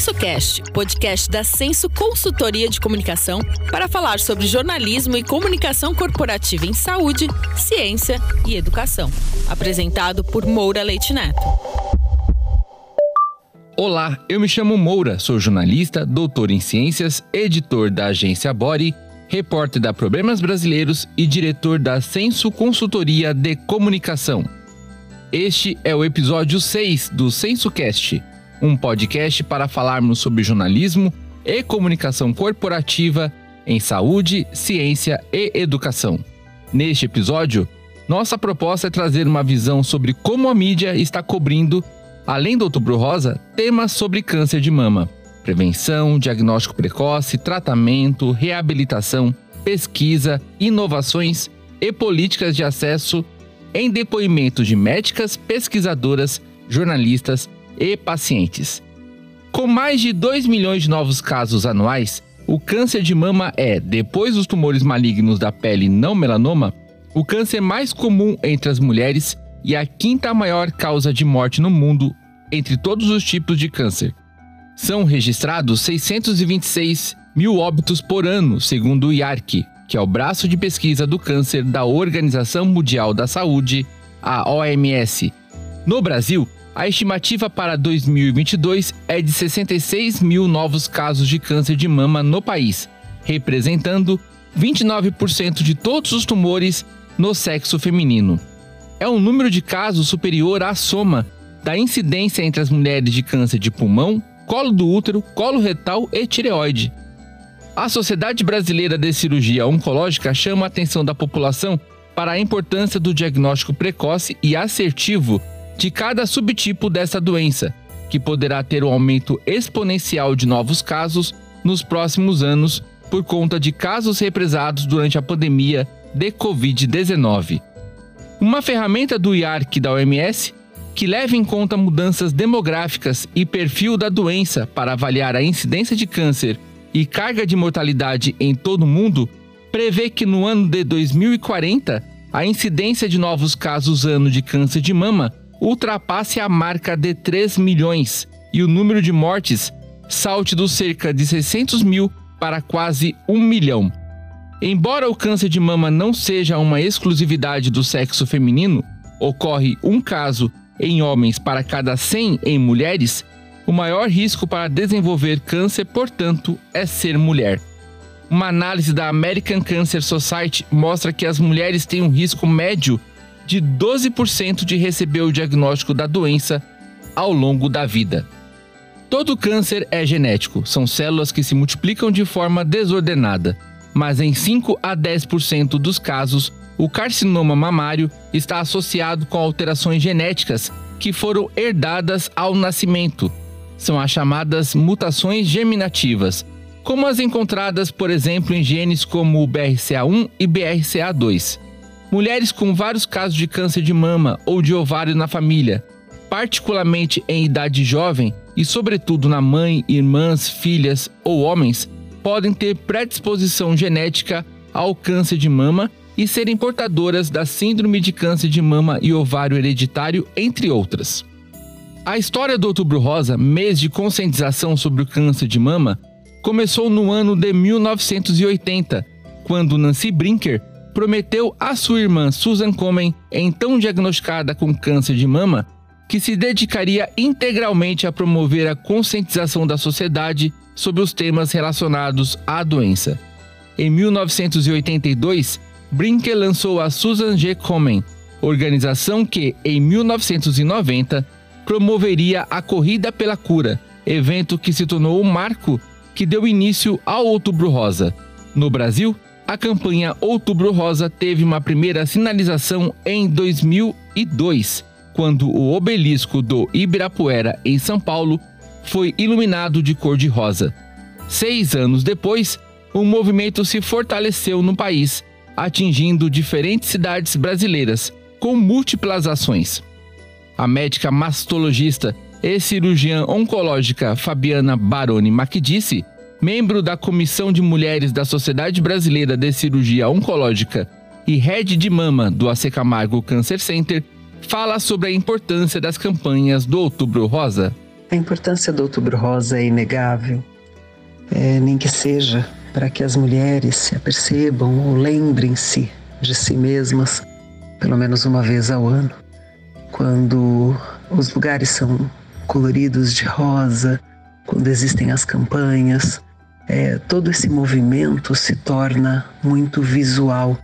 SensoCast, podcast da Senso Consultoria de Comunicação, para falar sobre jornalismo e comunicação corporativa em saúde, ciência e educação. Apresentado por Moura Leite Neto. Olá, eu me chamo Moura, sou jornalista, doutor em ciências, editor da agência Body, repórter da Problemas Brasileiros e diretor da Senso Consultoria de Comunicação. Este é o episódio 6 do SensoCast um podcast para falarmos sobre jornalismo e comunicação corporativa em saúde, ciência e educação. Neste episódio, nossa proposta é trazer uma visão sobre como a mídia está cobrindo, além do Outubro Rosa, temas sobre câncer de mama, prevenção, diagnóstico precoce, tratamento, reabilitação, pesquisa, inovações e políticas de acesso em depoimentos de médicas, pesquisadoras, jornalistas e pacientes. Com mais de 2 milhões de novos casos anuais, o câncer de mama é, depois dos tumores malignos da pele não melanoma, o câncer mais comum entre as mulheres e a quinta maior causa de morte no mundo entre todos os tipos de câncer. São registrados 626 mil óbitos por ano, segundo o IARC, que é o braço de pesquisa do câncer da Organização Mundial da Saúde, a OMS. No Brasil, a estimativa para 2022 é de 66 mil novos casos de câncer de mama no país, representando 29% de todos os tumores no sexo feminino. É um número de casos superior à soma da incidência entre as mulheres de câncer de pulmão, colo do útero, colo retal e tireoide. A Sociedade Brasileira de Cirurgia Oncológica chama a atenção da população para a importância do diagnóstico precoce e assertivo de cada subtipo dessa doença, que poderá ter um aumento exponencial de novos casos nos próximos anos por conta de casos represados durante a pandemia de Covid-19. Uma ferramenta do IARC da OMS que leva em conta mudanças demográficas e perfil da doença para avaliar a incidência de câncer e carga de mortalidade em todo o mundo, prevê que no ano de 2040 a incidência de novos casos ano de câncer de mama ultrapasse a marca de 3 milhões e o número de mortes salte dos cerca de 600 mil para quase 1 milhão. Embora o câncer de mama não seja uma exclusividade do sexo feminino, ocorre um caso em homens para cada 100 em mulheres, o maior risco para desenvolver câncer, portanto, é ser mulher. Uma análise da American Cancer Society mostra que as mulheres têm um risco médio de 12% de receber o diagnóstico da doença ao longo da vida. Todo câncer é genético, são células que se multiplicam de forma desordenada, mas em 5 a 10% dos casos, o carcinoma mamário está associado com alterações genéticas que foram herdadas ao nascimento. São as chamadas mutações germinativas, como as encontradas, por exemplo, em genes como o BRCA1 e BRCA2 mulheres com vários casos de câncer de mama ou de ovário na família, particularmente em idade jovem e, sobretudo, na mãe, irmãs, filhas ou homens, podem ter predisposição genética ao câncer de mama e serem portadoras da síndrome de câncer de mama e ovário hereditário, entre outras. A história do Outubro Rosa, mês de conscientização sobre o câncer de mama, começou no ano de 1980, quando Nancy Brinker prometeu à sua irmã Susan Komen, então diagnosticada com câncer de mama, que se dedicaria integralmente a promover a conscientização da sociedade sobre os temas relacionados à doença. Em 1982, Brinker lançou a Susan G. Komen, organização que, em 1990, promoveria a Corrida pela Cura, evento que se tornou o marco que deu início ao Outubro Rosa. No Brasil, a campanha Outubro Rosa teve uma primeira sinalização em 2002, quando o obelisco do Ibirapuera, em São Paulo, foi iluminado de cor de rosa. Seis anos depois, o movimento se fortaleceu no país, atingindo diferentes cidades brasileiras, com múltiplas ações. A médica mastologista e cirurgiã oncológica Fabiana Baroni Macdice membro da Comissão de Mulheres da Sociedade Brasileira de Cirurgia Oncológica e head de mama do AC Camargo Cancer Center, fala sobre a importância das campanhas do Outubro Rosa. A importância do Outubro Rosa é inegável, é, nem que seja para que as mulheres se apercebam ou lembrem-se de si mesmas pelo menos uma vez ao ano, quando os lugares são coloridos de rosa, quando existem as campanhas, é, todo esse movimento se torna muito visual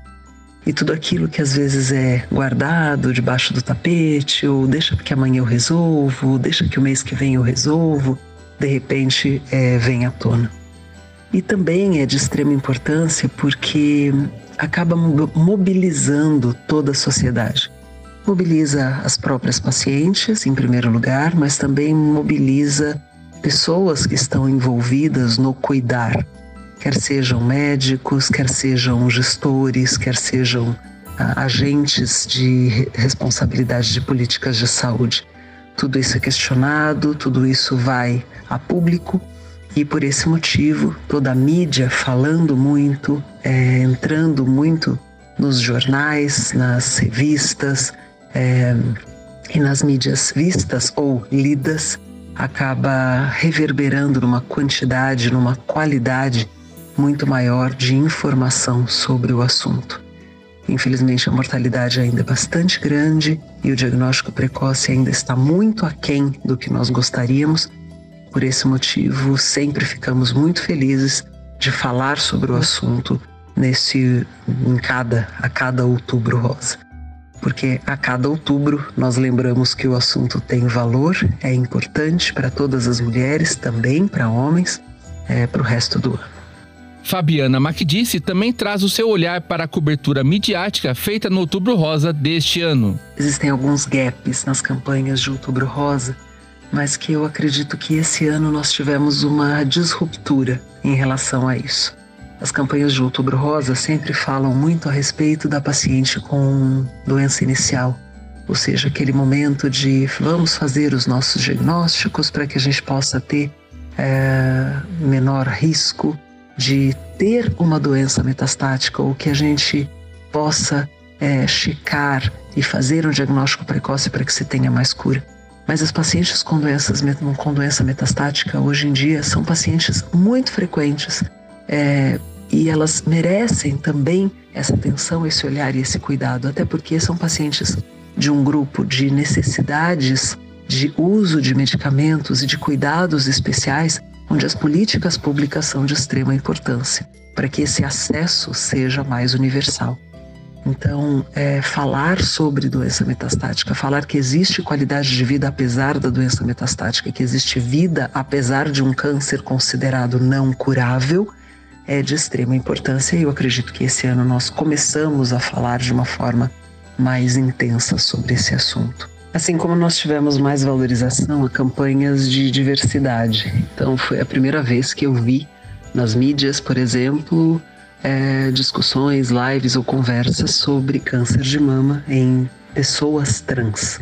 e tudo aquilo que às vezes é guardado debaixo do tapete, ou deixa que amanhã eu resolvo, ou deixa que o mês que vem eu resolvo, de repente é, vem à tona. E também é de extrema importância porque acaba mobilizando toda a sociedade. Mobiliza as próprias pacientes, em primeiro lugar, mas também mobiliza pessoas que estão envolvidas no cuidar quer sejam médicos, quer sejam gestores, quer sejam ah, agentes de responsabilidade de políticas de saúde. Tudo isso é questionado, tudo isso vai a público e por esse motivo toda a mídia falando muito, é, entrando muito nos jornais, nas revistas é, e nas mídias vistas ou lidas, acaba reverberando numa quantidade, numa qualidade muito maior de informação sobre o assunto. Infelizmente, a mortalidade ainda é bastante grande e o diagnóstico precoce ainda está muito aquém do que nós gostaríamos. Por esse motivo, sempre ficamos muito felizes de falar sobre o assunto nesse em cada a cada outubro rosa. Porque a cada outubro nós lembramos que o assunto tem valor, é importante para todas as mulheres, também para homens, é, para o resto do ano. Fabiana Macdice também traz o seu olhar para a cobertura midiática feita no Outubro Rosa deste ano. Existem alguns gaps nas campanhas de Outubro Rosa, mas que eu acredito que esse ano nós tivemos uma disruptura em relação a isso. As campanhas de Outubro Rosa sempre falam muito a respeito da paciente com doença inicial, ou seja, aquele momento de vamos fazer os nossos diagnósticos para que a gente possa ter é, menor risco de ter uma doença metastática ou que a gente possa é, checar e fazer um diagnóstico precoce para que se tenha mais cura. Mas as pacientes com, doenças, com doença metastática hoje em dia são pacientes muito frequentes é, e elas merecem também essa atenção, esse olhar e esse cuidado, até porque são pacientes de um grupo de necessidades de uso de medicamentos e de cuidados especiais onde as políticas públicas são de extrema importância para que esse acesso seja mais universal. Então, é, falar sobre doença metastática, falar que existe qualidade de vida apesar da doença metastática, que existe vida apesar de um câncer considerado não curável, é de extrema importância e eu acredito que esse ano nós começamos a falar de uma forma mais intensa sobre esse assunto. Assim como nós tivemos mais valorização a campanhas de diversidade. Então foi a primeira vez que eu vi nas mídias, por exemplo, é, discussões, lives ou conversas sobre câncer de mama em pessoas trans.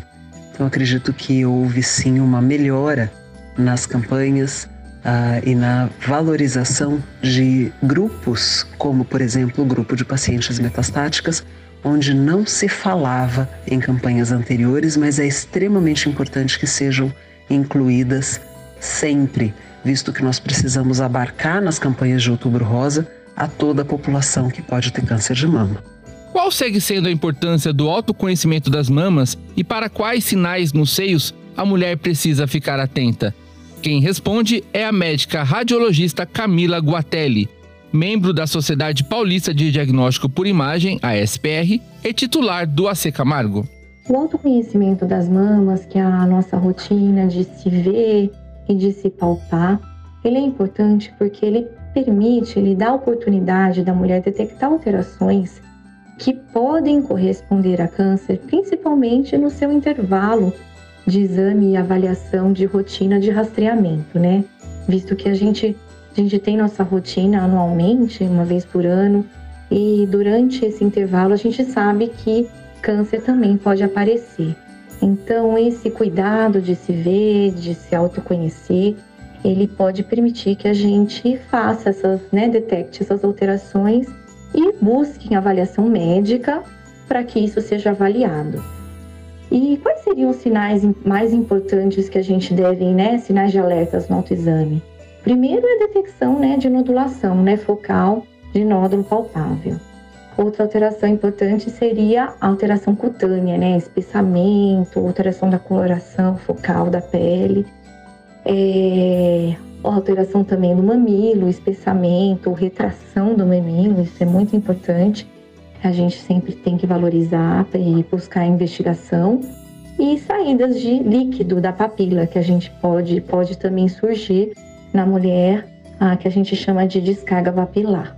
Então acredito que houve sim uma melhora nas campanhas uh, e na valorização de grupos, como por exemplo o grupo de pacientes metastáticas, onde não se falava em campanhas anteriores, mas é extremamente importante que sejam incluídas sempre, visto que nós precisamos abarcar nas campanhas de Outubro Rosa a toda a população que pode ter câncer de mama. Qual segue sendo a importância do autoconhecimento das mamas e para quais sinais nos seios a mulher precisa ficar atenta? Quem responde é a médica radiologista Camila Guatelli, membro da Sociedade Paulista de Diagnóstico por Imagem, a SPR, e titular do AC Camargo. O autoconhecimento das mamas, que é a nossa rotina de se ver e de se palpar, ele é importante porque ele permite, ele dá a oportunidade da mulher detectar alterações que podem corresponder a câncer, principalmente no seu intervalo de exame e avaliação de rotina de rastreamento, né? Visto que a gente a gente tem nossa rotina anualmente, uma vez por ano, e durante esse intervalo a gente sabe que câncer também pode aparecer. Então, esse cuidado de se ver, de se autoconhecer, ele pode permitir que a gente faça essas, né, detecte essas alterações e busque avaliação médica para que isso seja avaliado. E quais seriam os sinais mais importantes que a gente deve, né, sinais de alertas no autoexame? Primeiro é a detecção, né, de nodulação, né, focal de nódulo palpável. Outra alteração importante seria a alteração cutânea, né, espessamento, alteração da coloração focal da pele, é, alteração também do mamilo, espessamento, retração do mamilo, isso é muito importante a gente sempre tem que valorizar e buscar investigação e saídas de líquido da papila que a gente pode pode também surgir na mulher a que a gente chama de descarga papilar.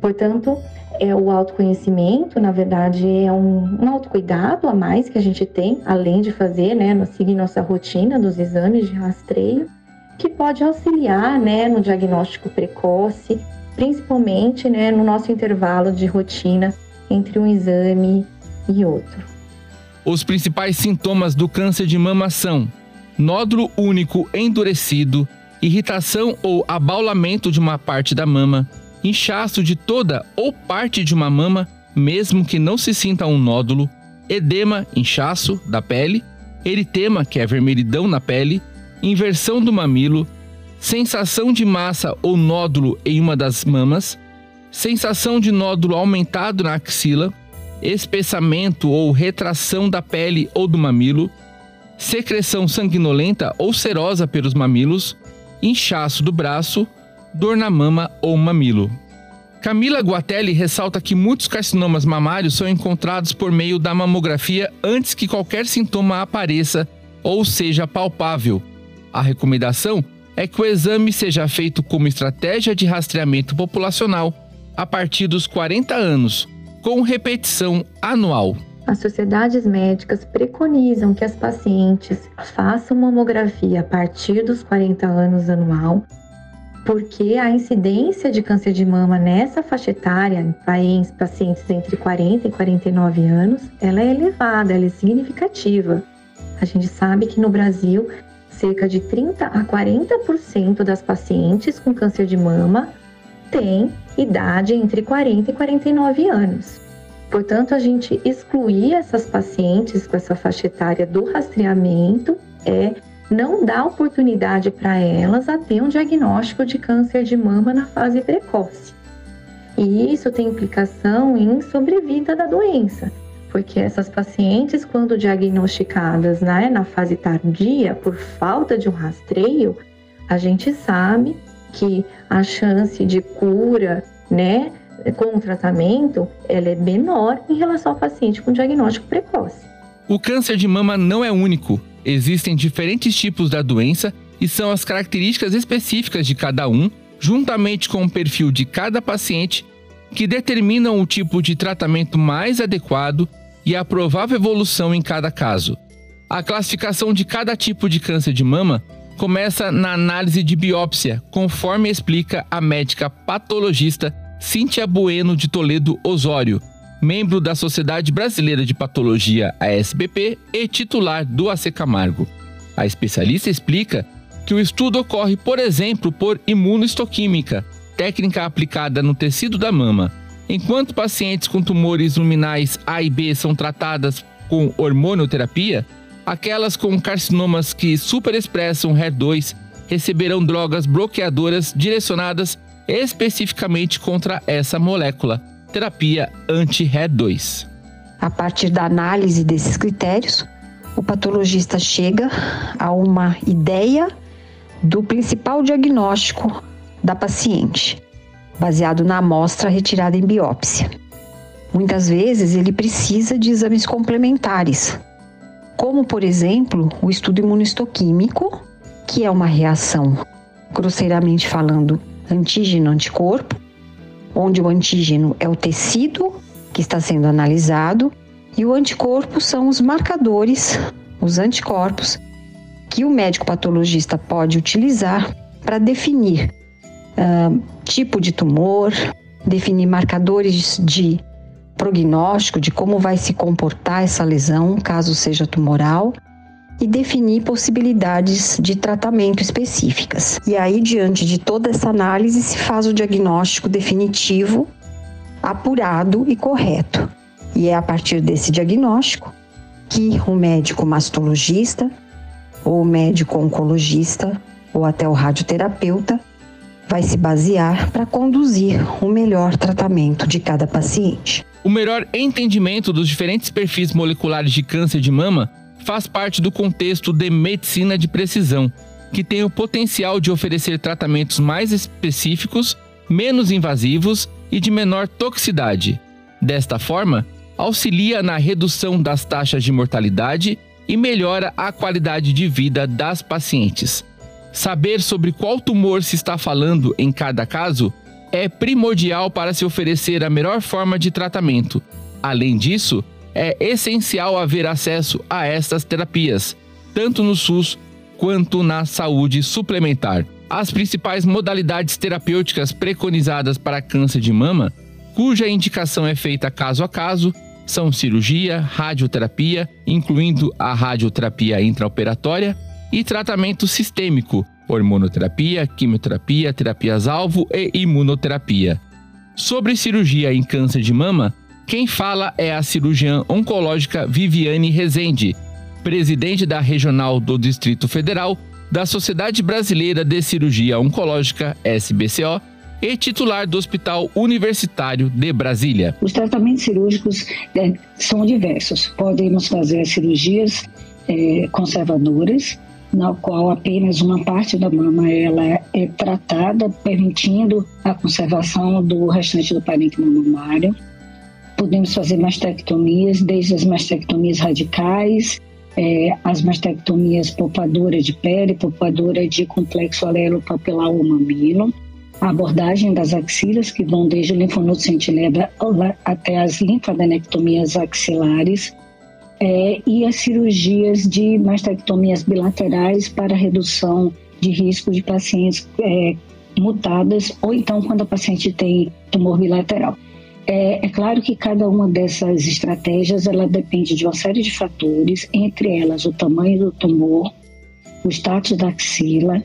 Portanto, é o autoconhecimento, na verdade, é um, um autocuidado a mais que a gente tem, além de fazer, né, seguir nossa rotina dos exames de rastreio, que pode auxiliar, né, no diagnóstico precoce principalmente né, no nosso intervalo de rotina entre um exame e outro. Os principais sintomas do câncer de mama são nódulo único endurecido, irritação ou abaulamento de uma parte da mama, inchaço de toda ou parte de uma mama, mesmo que não se sinta um nódulo, edema, inchaço da pele, eritema, que é vermelhidão na pele, inversão do mamilo, sensação de massa ou nódulo em uma das mamas, sensação de nódulo aumentado na axila, espessamento ou retração da pele ou do mamilo, secreção sanguinolenta ou serosa pelos mamilos, inchaço do braço, dor na mama ou mamilo. Camila Guatelli ressalta que muitos carcinomas mamários são encontrados por meio da mamografia antes que qualquer sintoma apareça ou seja palpável. A recomendação é que o exame seja feito como estratégia de rastreamento populacional a partir dos 40 anos, com repetição anual. As sociedades médicas preconizam que as pacientes façam mamografia a partir dos 40 anos anual, porque a incidência de câncer de mama nessa faixa etária, em pacientes entre 40 e 49 anos, ela é elevada, ela é significativa. A gente sabe que no Brasil cerca de 30 a 40% das pacientes com câncer de mama têm idade entre 40 e 49 anos. Portanto, a gente excluir essas pacientes com essa faixa etária do rastreamento é não dar oportunidade para elas a ter um diagnóstico de câncer de mama na fase precoce. E isso tem implicação em sobrevida da doença porque essas pacientes, quando diagnosticadas né, na fase tardia por falta de um rastreio, a gente sabe que a chance de cura, né, com o tratamento, ela é menor em relação ao paciente com diagnóstico precoce. O câncer de mama não é único. Existem diferentes tipos da doença e são as características específicas de cada um, juntamente com o perfil de cada paciente, que determinam o tipo de tratamento mais adequado e a provável evolução em cada caso. A classificação de cada tipo de câncer de mama começa na análise de biópsia, conforme explica a médica patologista Cíntia Bueno de Toledo Osório, membro da Sociedade Brasileira de Patologia, ASBP, e titular do AC Camargo. A especialista explica que o estudo ocorre, por exemplo, por imunohistoquímica, técnica aplicada no tecido da mama, Enquanto pacientes com tumores luminais A e B são tratadas com hormonioterapia, aquelas com carcinomas que superexpressam HER2 receberão drogas bloqueadoras direcionadas especificamente contra essa molécula, terapia anti-HER2. A partir da análise desses critérios, o patologista chega a uma ideia do principal diagnóstico da paciente baseado na amostra retirada em biópsia. Muitas vezes ele precisa de exames complementares, como por exemplo o estudo imunistoquímico, que é uma reação, grosseiramente falando, antígeno-anticorpo, onde o antígeno é o tecido que está sendo analisado e o anticorpo são os marcadores, os anticorpos, que o médico patologista pode utilizar para definir tipo de tumor, definir marcadores de prognóstico de como vai se comportar essa lesão, caso seja tumoral, e definir possibilidades de tratamento específicas. E aí, diante de toda essa análise, se faz o diagnóstico definitivo, apurado e correto. E é a partir desse diagnóstico que o médico mastologista, ou o médico oncologista, ou até o radioterapeuta vai se basear para conduzir o melhor tratamento de cada paciente. O melhor entendimento dos diferentes perfis moleculares de câncer de mama faz parte do contexto de medicina de precisão, que tem o potencial de oferecer tratamentos mais específicos, menos invasivos e de menor toxicidade. Desta forma, auxilia na redução das taxas de mortalidade e melhora a qualidade de vida das pacientes. Saber sobre qual tumor se está falando em cada caso é primordial para se oferecer a melhor forma de tratamento. Além disso, é essencial haver acesso a estas terapias, tanto no SUS quanto na saúde suplementar. As principais modalidades terapêuticas preconizadas para câncer de mama, cuja indicação é feita caso a caso, são cirurgia, radioterapia, incluindo a radioterapia intraoperatória, e tratamento sistêmico, hormonoterapia, quimioterapia, terapias-alvo e imunoterapia. Sobre cirurgia em câncer de mama, quem fala é a cirurgiã oncológica Viviane Rezende, presidente da Regional do Distrito Federal da Sociedade Brasileira de Cirurgia Oncológica, SBCO, e titular do Hospital Universitário de Brasília. Os tratamentos cirúrgicos é, são diversos. Podemos fazer cirurgias é, conservadoras, na qual apenas uma parte da mama ela é tratada, permitindo a conservação do restante do parênquima mamário. Podemos fazer mastectomias, desde as mastectomias radicais, é, as mastectomias poupadoras de pele, poupadora de complexo alelo papilar ou mamilo a abordagem das axilas, que vão desde o linfonodo sentinela até as linfadenectomias axilares, é, e as cirurgias de mastectomias bilaterais para redução de risco de pacientes é, mutadas, ou então quando a paciente tem tumor bilateral. É, é, claro que cada uma dessas estratégias ela depende de uma série de fatores, entre elas o tamanho do tumor, o status da axila,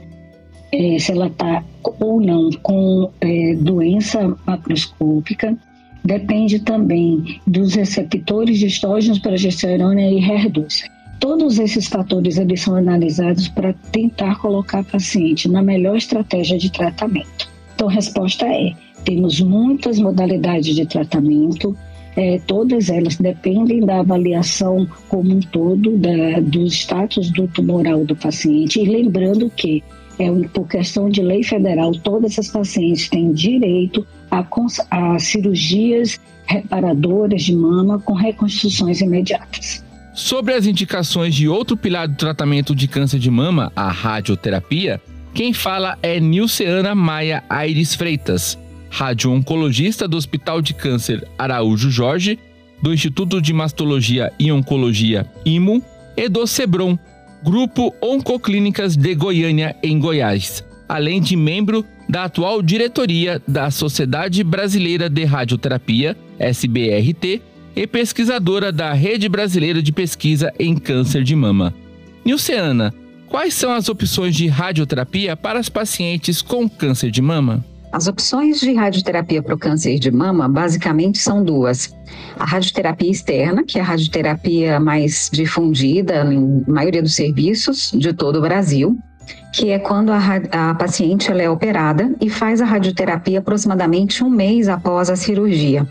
é, se ela está ou não com é, doença macroscópica, depende também dos receptores de estrógenos, progesterona e HER2. Todos esses fatores eles são analisados para tentar colocar a paciente na melhor estratégia de tratamento. Então, a resposta é: temos muitas modalidades de tratamento, é, todas elas dependem da avaliação como um todo da, do status do tumoral do paciente. E lembrando que é, por questão de lei federal, todas as pacientes têm direito a, a cirurgias reparadoras de mama com reconstruções imediatas. Sobre as indicações de outro pilar do tratamento de câncer de mama, a radioterapia, quem fala é Nilceana Maia Aires Freitas, radio-oncologista do Hospital de Câncer Araújo Jorge, do Instituto de Mastologia e Oncologia IMO e do SEBRON, Grupo Oncoclínicas de Goiânia, em Goiás, além de membro da atual diretoria da Sociedade Brasileira de Radioterapia, SBRT, e pesquisadora da Rede Brasileira de Pesquisa em Câncer de Mama. Nilceana, quais são as opções de radioterapia para as pacientes com câncer de mama? As opções de radioterapia para o câncer de mama basicamente são duas. A radioterapia externa, que é a radioterapia mais difundida em maioria dos serviços de todo o Brasil, que é quando a, a paciente é operada e faz a radioterapia aproximadamente um mês após a cirurgia.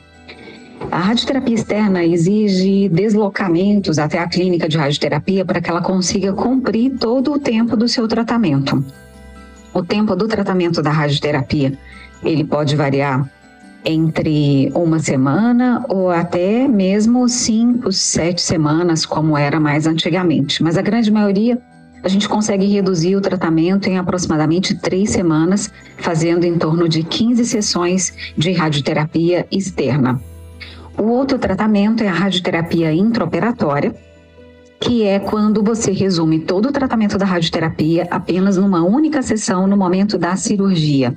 A radioterapia externa exige deslocamentos até a clínica de radioterapia para que ela consiga cumprir todo o tempo do seu tratamento. O tempo do tratamento da radioterapia ele pode variar entre uma semana ou até mesmo cinco, sete semanas, como era mais antigamente. Mas a grande maioria a gente consegue reduzir o tratamento em aproximadamente três semanas, fazendo em torno de 15 sessões de radioterapia externa. O outro tratamento é a radioterapia intraoperatória, que é quando você resume todo o tratamento da radioterapia apenas numa única sessão no momento da cirurgia.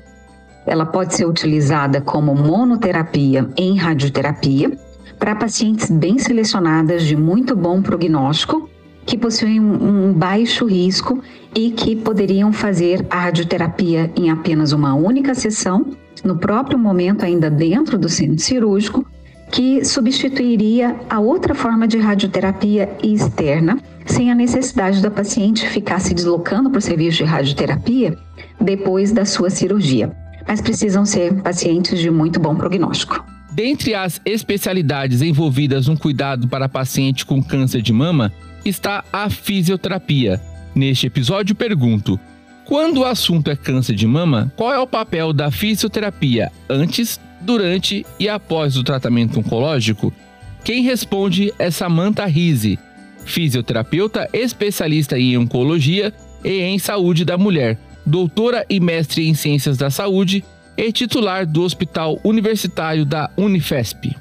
Ela pode ser utilizada como monoterapia em radioterapia para pacientes bem selecionadas de muito bom prognóstico, que possuem um baixo risco e que poderiam fazer a radioterapia em apenas uma única sessão, no próprio momento, ainda dentro do centro cirúrgico, que substituiria a outra forma de radioterapia externa, sem a necessidade da paciente ficar se deslocando para o serviço de radioterapia depois da sua cirurgia. Mas precisam ser pacientes de muito bom prognóstico. Dentre as especialidades envolvidas no cuidado para paciente com câncer de mama está a fisioterapia. Neste episódio pergunto: quando o assunto é câncer de mama, qual é o papel da fisioterapia antes, durante e após o tratamento oncológico? Quem responde é Samantha Rise, fisioterapeuta especialista em oncologia e em saúde da mulher, doutora e mestre em ciências da saúde e titular do Hospital Universitário da Unifesp.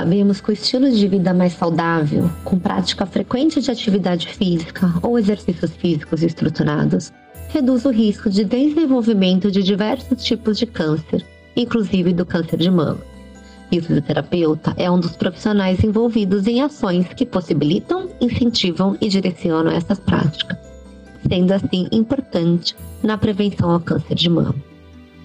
Sabemos que o estilo de vida mais saudável, com prática frequente de atividade física ou exercícios físicos estruturados, reduz o risco de desenvolvimento de diversos tipos de câncer, inclusive do câncer de mama. E o fisioterapeuta é um dos profissionais envolvidos em ações que possibilitam, incentivam e direcionam essas práticas, sendo assim importante na prevenção ao câncer de mama.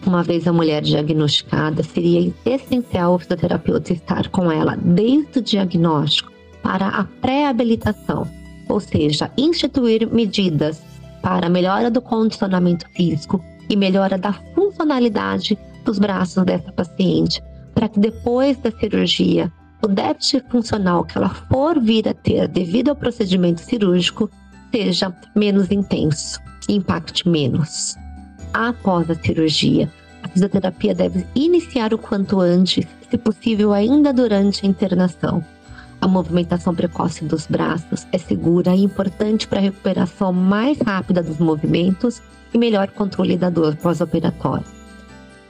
Uma vez a mulher diagnosticada, seria essencial o fisioterapeuta estar com ela desde o diagnóstico para a pré-habilitação, ou seja, instituir medidas para a melhora do condicionamento físico e melhora da funcionalidade dos braços dessa paciente, para que depois da cirurgia, o déficit funcional que ela for vir a ter devido ao procedimento cirúrgico seja menos intenso e impacte menos. Após a cirurgia, a fisioterapia deve iniciar o quanto antes, se possível ainda durante a internação. A movimentação precoce dos braços é segura e importante para a recuperação mais rápida dos movimentos e melhor controle da dor pós-operatória.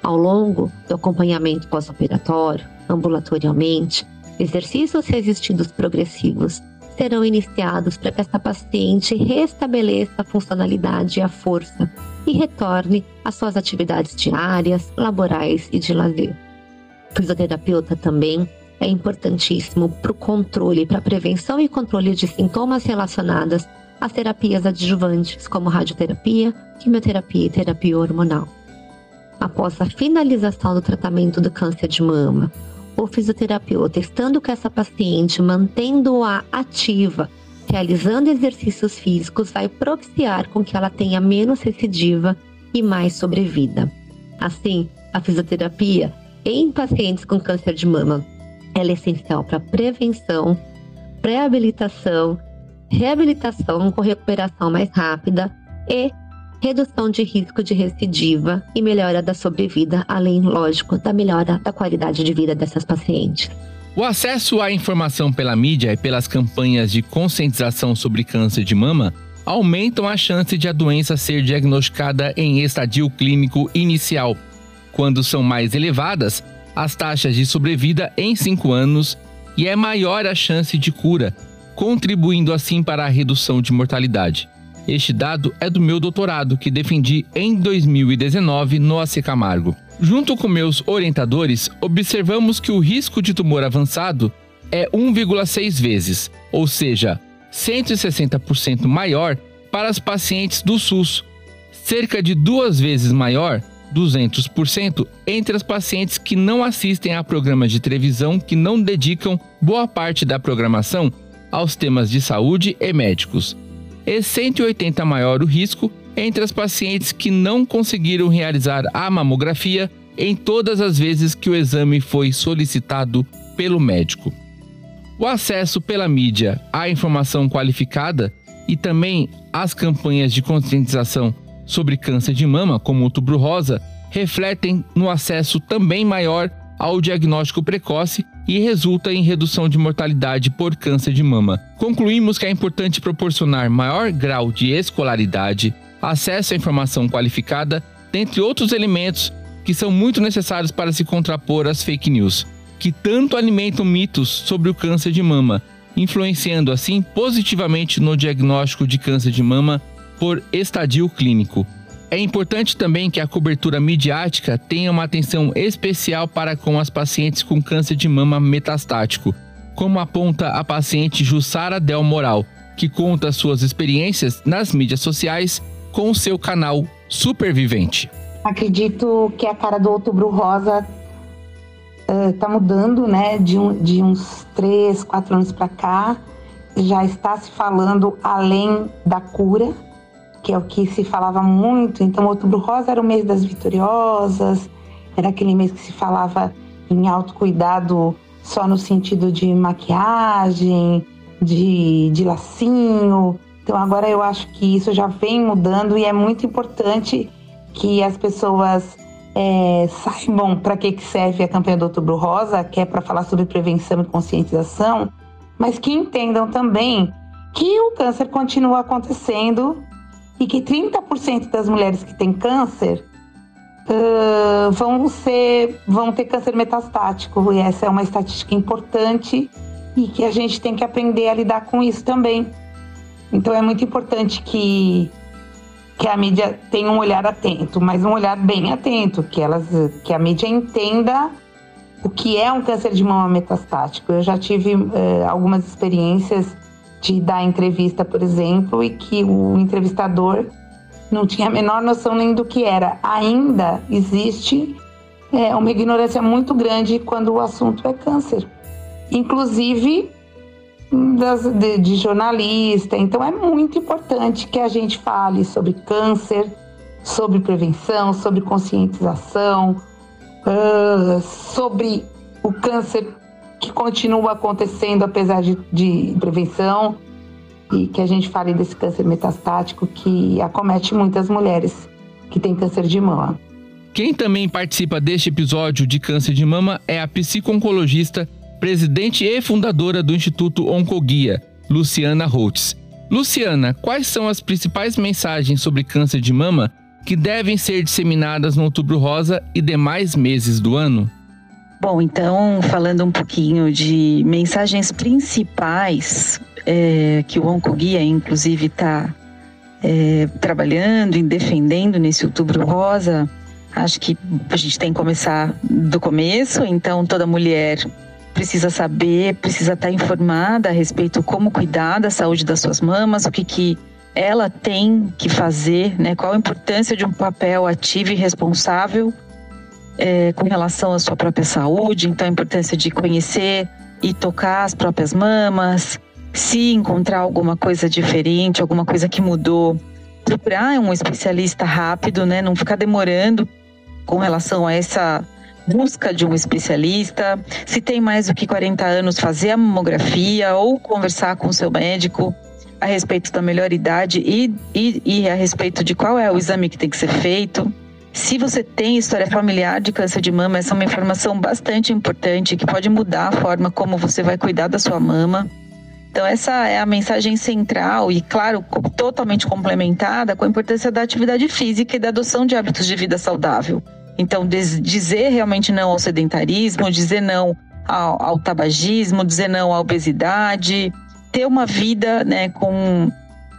Ao longo do acompanhamento pós-operatório, ambulatorialmente, exercícios resistidos progressivos serão iniciados para que essa paciente restabeleça a funcionalidade e a força e retorne às suas atividades diárias, laborais e de lazer. O fisioterapeuta também é importantíssimo para o controle, para a prevenção e controle de sintomas relacionados às terapias adjuvantes, como radioterapia, quimioterapia e terapia hormonal após a finalização do tratamento do câncer de mama, o fisioterapeuta estando com essa paciente, mantendo-a ativa, realizando exercícios físicos, vai propiciar com que ela tenha menos recidiva e mais sobrevida. Assim, a fisioterapia em pacientes com câncer de mama é essencial para prevenção, pré-habilitação, reabilitação com recuperação mais rápida e redução de risco de recidiva e melhora da sobrevida, além, lógico, da melhora da qualidade de vida dessas pacientes. O acesso à informação pela mídia e pelas campanhas de conscientização sobre câncer de mama aumentam a chance de a doença ser diagnosticada em estadio clínico inicial. Quando são mais elevadas, as taxas de sobrevida em 5 anos e é maior a chance de cura, contribuindo assim para a redução de mortalidade. Este dado é do meu doutorado, que defendi em 2019 no AC Camargo. Junto com meus orientadores, observamos que o risco de tumor avançado é 1,6 vezes, ou seja, 160% maior para as pacientes do SUS, cerca de duas vezes maior, 200%, entre as pacientes que não assistem a programas de televisão que não dedicam boa parte da programação aos temas de saúde e médicos e 180 maior o risco entre as pacientes que não conseguiram realizar a mamografia em todas as vezes que o exame foi solicitado pelo médico. O acesso pela mídia à informação qualificada e também as campanhas de conscientização sobre câncer de mama, como o outubro rosa, refletem no acesso também maior ao diagnóstico precoce e resulta em redução de mortalidade por câncer de mama. Concluímos que é importante proporcionar maior grau de escolaridade, acesso à informação qualificada, dentre outros elementos que são muito necessários para se contrapor às fake news, que tanto alimentam mitos sobre o câncer de mama, influenciando assim positivamente no diagnóstico de câncer de mama por estadio clínico. É importante também que a cobertura midiática tenha uma atenção especial para com as pacientes com câncer de mama metastático, como aponta a paciente Jussara Del Moral, que conta suas experiências nas mídias sociais com o seu canal Supervivente. Acredito que a cara do Outubro Rosa está uh, mudando, né? De, um, de uns três, quatro anos para cá, já está se falando além da cura, que é o que se falava muito. Então, Outubro Rosa era o mês das vitoriosas, era aquele mês que se falava em autocuidado só no sentido de maquiagem, de, de lacinho. Então, agora eu acho que isso já vem mudando e é muito importante que as pessoas é, saibam para que, que serve a campanha do Outubro Rosa, que é para falar sobre prevenção e conscientização, mas que entendam também que o câncer continua acontecendo e que 30% das mulheres que têm câncer uh, vão, ser, vão ter câncer metastático. E essa é uma estatística importante e que a gente tem que aprender a lidar com isso também. Então é muito importante que, que a mídia tenha um olhar atento, mas um olhar bem atento, que, elas, que a mídia entenda o que é um câncer de mama metastático. Eu já tive uh, algumas experiências de dar entrevista, por exemplo, e que o entrevistador não tinha a menor noção nem do que era. Ainda existe é, uma ignorância muito grande quando o assunto é câncer, inclusive das, de, de jornalista. Então é muito importante que a gente fale sobre câncer, sobre prevenção, sobre conscientização uh, sobre o câncer que continua acontecendo apesar de, de prevenção e que a gente fale desse câncer metastático que acomete muitas mulheres que têm câncer de mama. Quem também participa deste episódio de câncer de mama é a psico-oncologista, presidente e fundadora do Instituto Oncoguia, Luciana Holtz. Luciana, quais são as principais mensagens sobre câncer de mama que devem ser disseminadas no Outubro Rosa e demais meses do ano? Bom, então, falando um pouquinho de mensagens principais é, que o Oncoguia, inclusive, está é, trabalhando e defendendo nesse Outubro Rosa, acho que a gente tem que começar do começo. Então, toda mulher precisa saber, precisa estar informada a respeito como cuidar da saúde das suas mamas, o que, que ela tem que fazer, né? Qual a importância de um papel ativo e responsável é, com relação à sua própria saúde? Então, a importância de conhecer e tocar as próprias mamas, se encontrar alguma coisa diferente, alguma coisa que mudou, procurar um especialista rápido, né? Não ficar demorando com relação a essa busca de um especialista. Se tem mais do que 40 anos, fazer a mamografia ou conversar com o seu médico a respeito da melhor idade e, e, e, a respeito de qual é o exame que tem que ser feito. Se você tem história familiar de câncer de mama, essa é uma informação bastante importante que pode mudar a forma como você vai cuidar da sua mama. Então, essa é a mensagem central e, claro, totalmente complementada com a importância da atividade física e da adoção de hábitos de vida saudável. Então, dizer realmente não ao sedentarismo, dizer não ao, ao tabagismo, dizer não à obesidade, ter uma vida né, com,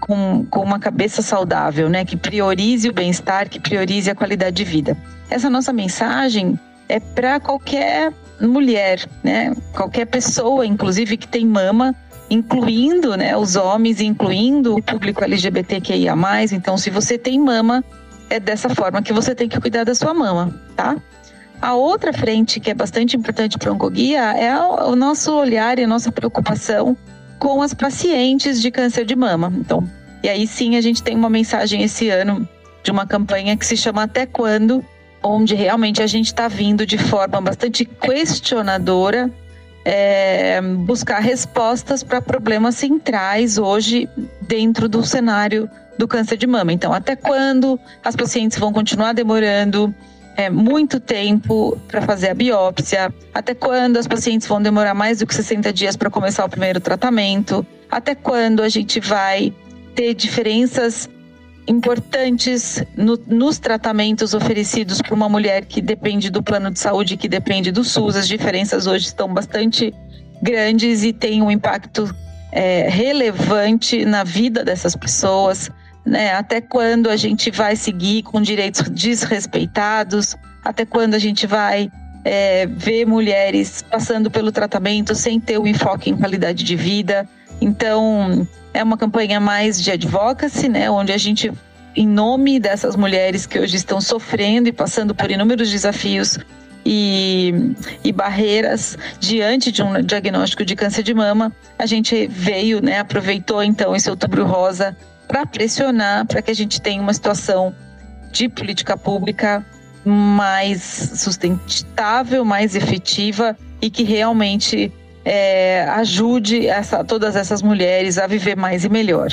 com, com uma cabeça saudável, né, que priorize o bem-estar, que priorize a qualidade de vida. Essa nossa mensagem é para qualquer mulher, né, qualquer pessoa, inclusive que tem mama, incluindo né, os homens, incluindo o público LGBTQIA. Então, se você tem mama, é dessa forma que você tem que cuidar da sua mama, tá? A outra frente que é bastante importante para o Oncoguia é o nosso olhar e a nossa preocupação com as pacientes de câncer de mama. Então, e aí sim a gente tem uma mensagem esse ano de uma campanha que se chama Até Quando, onde realmente a gente está vindo de forma bastante questionadora é, buscar respostas para problemas centrais hoje dentro do cenário do câncer de mama. Então, até quando as pacientes vão continuar demorando é, muito tempo para fazer a biópsia, até quando as pacientes vão demorar mais do que 60 dias para começar o primeiro tratamento, até quando a gente vai ter diferenças importantes no, nos tratamentos oferecidos para uma mulher que depende do plano de saúde, que depende do SUS. As diferenças hoje estão bastante grandes e têm um impacto é, relevante na vida dessas pessoas né? Até quando a gente vai seguir com direitos desrespeitados? Até quando a gente vai é, ver mulheres passando pelo tratamento sem ter o enfoque em qualidade de vida? Então, é uma campanha mais de advocacy, né? Onde a gente, em nome dessas mulheres que hoje estão sofrendo e passando por inúmeros desafios, e, e, barreiras diante de um diagnóstico de câncer de mama, a gente veio, né, aproveitou então esse outubro rosa para pressionar para que a gente tenha uma situação de política pública mais sustentável, mais efetiva e que realmente é, ajude essa, todas essas mulheres a viver mais e melhor.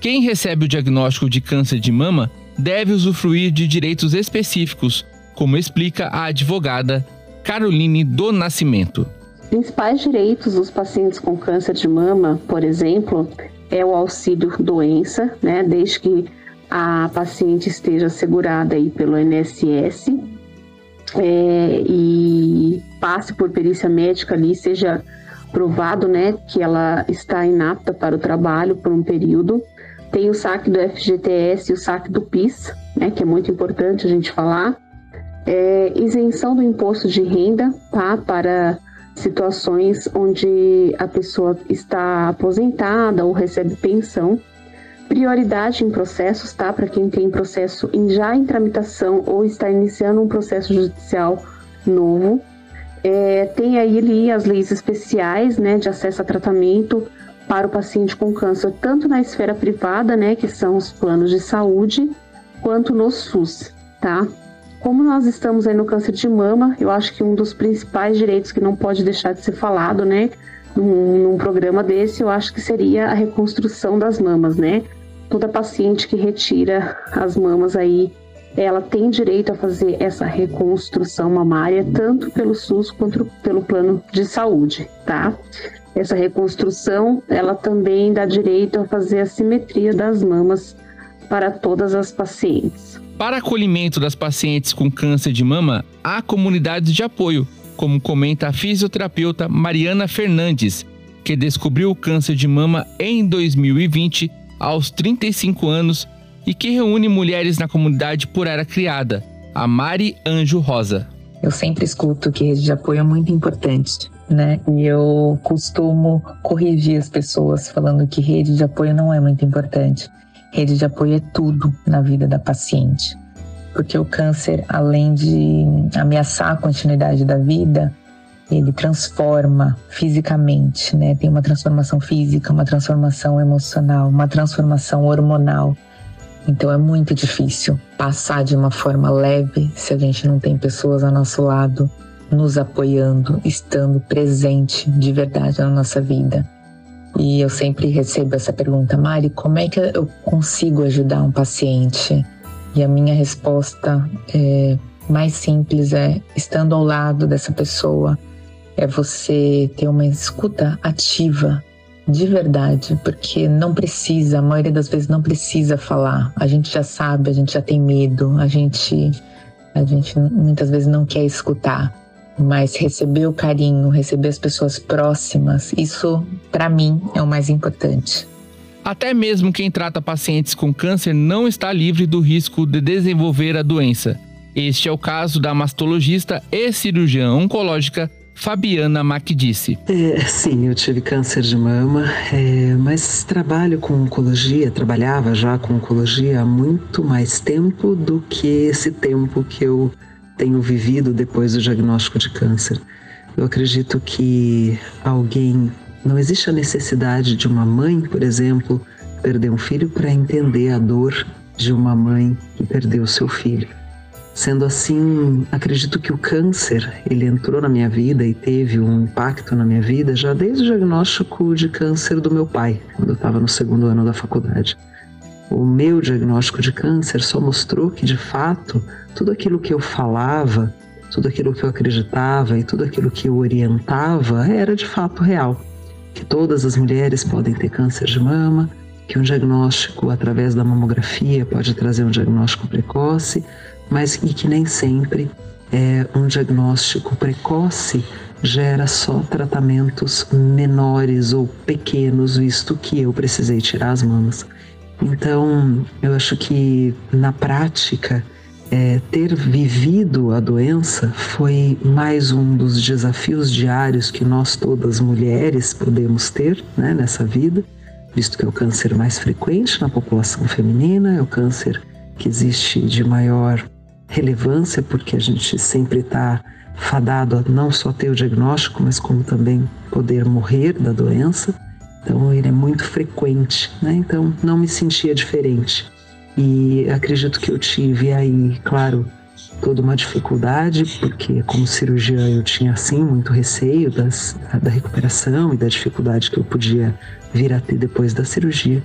Quem recebe o diagnóstico de câncer de mama deve usufruir de direitos específicos, como explica a advogada Caroline do Nascimento. Principais direitos dos pacientes com câncer de mama, por exemplo, é o auxílio doença, né, desde que a paciente esteja assegurada aí pelo INSS é, e passe por perícia médica ali, seja provado, né, que ela está inapta para o trabalho por um período. Tem o saque do FGTS e o saque do PIS, né, que é muito importante a gente falar. É, isenção do imposto de renda, tá, para situações onde a pessoa está aposentada ou recebe pensão. Prioridade em processos, tá? Para quem tem processo em, já em tramitação ou está iniciando um processo judicial novo. É, tem aí ali as leis especiais, né, de acesso a tratamento para o paciente com câncer, tanto na esfera privada, né, que são os planos de saúde, quanto no SUS, tá? Como nós estamos aí no câncer de mama, eu acho que um dos principais direitos que não pode deixar de ser falado, né, num, num programa desse, eu acho que seria a reconstrução das mamas, né? Toda paciente que retira as mamas aí, ela tem direito a fazer essa reconstrução mamária, tanto pelo SUS quanto pelo plano de saúde, tá? Essa reconstrução, ela também dá direito a fazer a simetria das mamas para todas as pacientes. Para acolhimento das pacientes com câncer de mama, há comunidades de apoio, como comenta a fisioterapeuta Mariana Fernandes, que descobriu o câncer de mama em 2020, aos 35 anos, e que reúne mulheres na comunidade por era criada, a Mari Anjo Rosa. Eu sempre escuto que rede de apoio é muito importante, né? E eu costumo corrigir as pessoas falando que rede de apoio não é muito importante. Rede de apoio é tudo na vida da paciente, porque o câncer, além de ameaçar a continuidade da vida, ele transforma fisicamente, né? Tem uma transformação física, uma transformação emocional, uma transformação hormonal. Então é muito difícil passar de uma forma leve se a gente não tem pessoas ao nosso lado nos apoiando, estando presente de verdade na nossa vida. E eu sempre recebo essa pergunta, Mari, como é que eu consigo ajudar um paciente? E a minha resposta é, mais simples é estando ao lado dessa pessoa, é você ter uma escuta ativa de verdade, porque não precisa, a maioria das vezes não precisa falar. A gente já sabe, a gente já tem medo, a gente a gente muitas vezes não quer escutar mas receber o carinho, receber as pessoas próximas, isso para mim é o mais importante. Até mesmo quem trata pacientes com câncer não está livre do risco de desenvolver a doença. Este é o caso da mastologista e cirurgiã oncológica Fabiana Macdice. É, sim, eu tive câncer de mama, é, mas trabalho com oncologia, trabalhava já com oncologia há muito mais tempo do que esse tempo que eu tenho vivido depois do diagnóstico de câncer. Eu acredito que alguém. Não existe a necessidade de uma mãe, por exemplo, perder um filho para entender a dor de uma mãe que perdeu seu filho. Sendo assim, acredito que o câncer, ele entrou na minha vida e teve um impacto na minha vida já desde o diagnóstico de câncer do meu pai, quando eu estava no segundo ano da faculdade. O meu diagnóstico de câncer só mostrou que, de fato, tudo aquilo que eu falava, tudo aquilo que eu acreditava e tudo aquilo que eu orientava era de fato real. Que todas as mulheres podem ter câncer de mama, que um diagnóstico através da mamografia pode trazer um diagnóstico precoce, mas e que nem sempre é, um diagnóstico precoce gera só tratamentos menores ou pequenos, visto que eu precisei tirar as mamas. Então, eu acho que na prática é, ter vivido a doença foi mais um dos desafios diários que nós, todas mulheres, podemos ter né, nessa vida, visto que é o câncer mais frequente na população feminina, é o câncer que existe de maior relevância, porque a gente sempre está fadado a não só ter o diagnóstico, mas como também poder morrer da doença. Então ele é muito frequente, né? Então não me sentia diferente. E acredito que eu tive aí, claro, toda uma dificuldade, porque como cirurgiã eu tinha sim muito receio das, da recuperação e da dificuldade que eu podia vir a ter depois da cirurgia.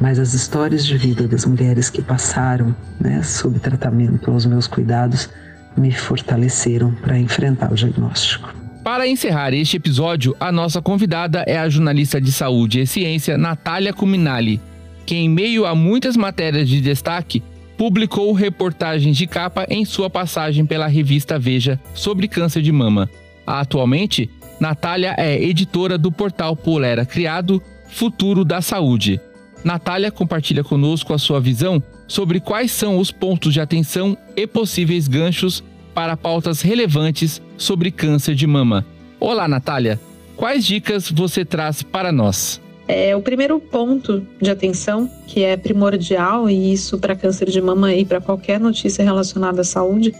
Mas as histórias de vida das mulheres que passaram né, sob tratamento aos meus cuidados me fortaleceram para enfrentar o diagnóstico. Para encerrar este episódio, a nossa convidada é a jornalista de saúde e ciência Natália Cuminali, que, em meio a muitas matérias de destaque, publicou reportagens de capa em sua passagem pela revista Veja sobre câncer de mama. Atualmente, Natália é editora do portal Polera Criado Futuro da Saúde. Natália compartilha conosco a sua visão sobre quais são os pontos de atenção e possíveis ganchos para pautas relevantes sobre câncer de mama. Olá, Natália. Quais dicas você traz para nós? É, o primeiro ponto de atenção, que é primordial, e isso para câncer de mama e para qualquer notícia relacionada à saúde,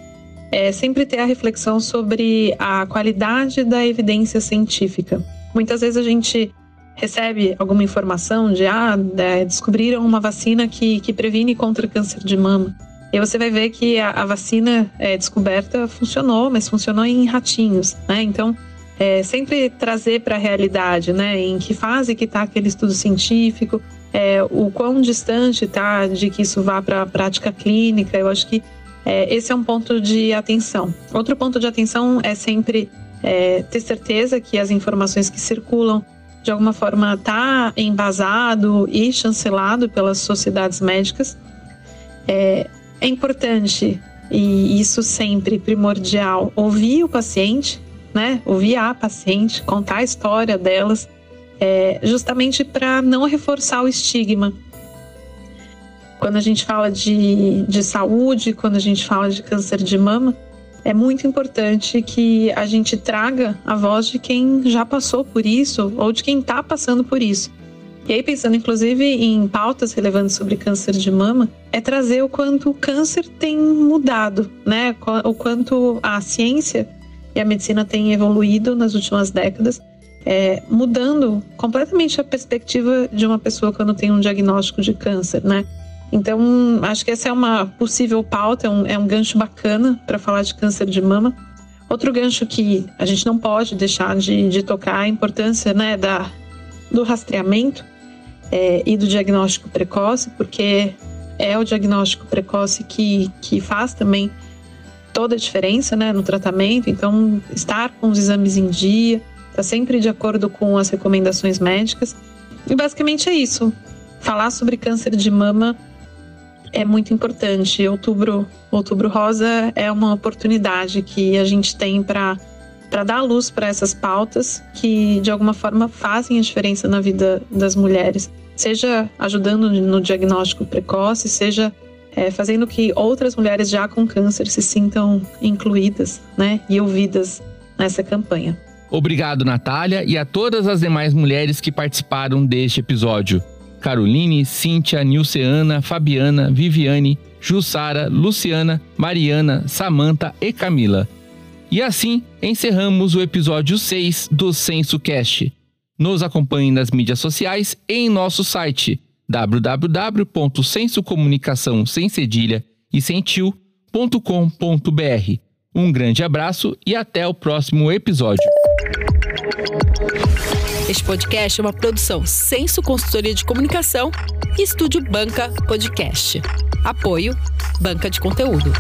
é sempre ter a reflexão sobre a qualidade da evidência científica. Muitas vezes a gente recebe alguma informação de ah, é, descobriram uma vacina que, que previne contra câncer de mama. E você vai ver que a, a vacina é, descoberta funcionou, mas funcionou em ratinhos, né? Então, é, sempre trazer para a realidade, né? Em que fase que está aquele estudo científico, é, o quão distante está de que isso vá para a prática clínica. Eu acho que é, esse é um ponto de atenção. Outro ponto de atenção é sempre é, ter certeza que as informações que circulam de alguma forma está embasado e chancelado pelas sociedades médicas. É, importante, e isso sempre primordial, ouvir o paciente, né? Ouvir a paciente, contar a história delas, é, justamente para não reforçar o estigma. Quando a gente fala de, de saúde, quando a gente fala de câncer de mama, é muito importante que a gente traga a voz de quem já passou por isso ou de quem está passando por isso. E aí, pensando inclusive em pautas relevantes sobre câncer de mama, é trazer o quanto o câncer tem mudado, né? O quanto a ciência e a medicina têm evoluído nas últimas décadas, é, mudando completamente a perspectiva de uma pessoa quando tem um diagnóstico de câncer, né? Então, acho que essa é uma possível pauta, é um, é um gancho bacana para falar de câncer de mama. Outro gancho que a gente não pode deixar de, de tocar é a importância né, da, do rastreamento é, e do diagnóstico precoce, porque é o diagnóstico precoce que, que faz também toda a diferença né, no tratamento. Então, estar com os exames em dia, está sempre de acordo com as recomendações médicas. E basicamente é isso. Falar sobre câncer de mama é muito importante. Outubro, Outubro Rosa é uma oportunidade que a gente tem para para dar luz para essas pautas que de alguma forma fazem a diferença na vida das mulheres seja ajudando no diagnóstico precoce, seja é, fazendo que outras mulheres já com câncer se sintam incluídas né, e ouvidas nessa campanha. Obrigado, Natália, e a todas as demais mulheres que participaram deste episódio. Caroline, Cíntia, Nilceana, Fabiana, Viviane, Jussara, Luciana, Mariana, Samanta e Camila. E assim encerramos o episódio 6 do Censo Cast. Nos acompanhe nas mídias sociais e em nosso site www.sensocomunicação sem cedilha e sem Um grande abraço e até o próximo episódio. Este podcast é uma produção Senso Consultoria de Comunicação e Estúdio Banca Podcast. Apoio Banca de Conteúdo.